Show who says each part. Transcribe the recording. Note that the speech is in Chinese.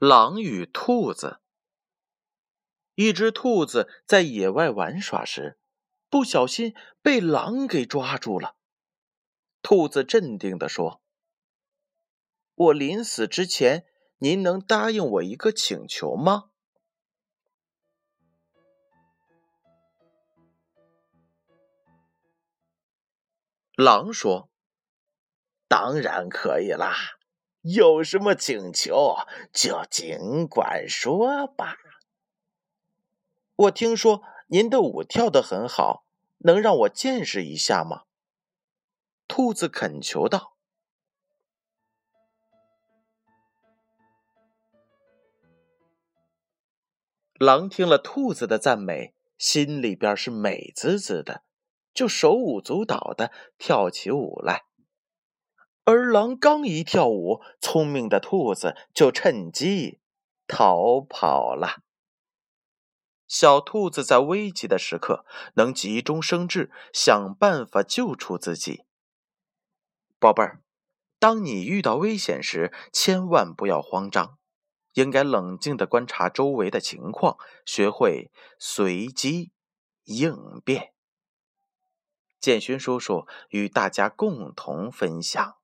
Speaker 1: 狼与兔子。一只兔子在野外玩耍时，不小心被狼给抓住了。兔子镇定地说：“我临死之前，您能答应我一个请求吗？”狼说：“当然可以啦。”有什么请求就尽管说吧。我听说您的舞跳得很好，能让我见识一下吗？兔子恳求道。狼听了兔子的赞美，心里边是美滋滋的，就手舞足蹈的跳起舞来。而狼刚一跳舞，聪明的兔子就趁机逃跑了。小兔子在危急的时刻能急中生智，想办法救出自己。宝贝儿，当你遇到危险时，千万不要慌张，应该冷静的观察周围的情况，学会随机应变。建勋叔叔与大家共同分享。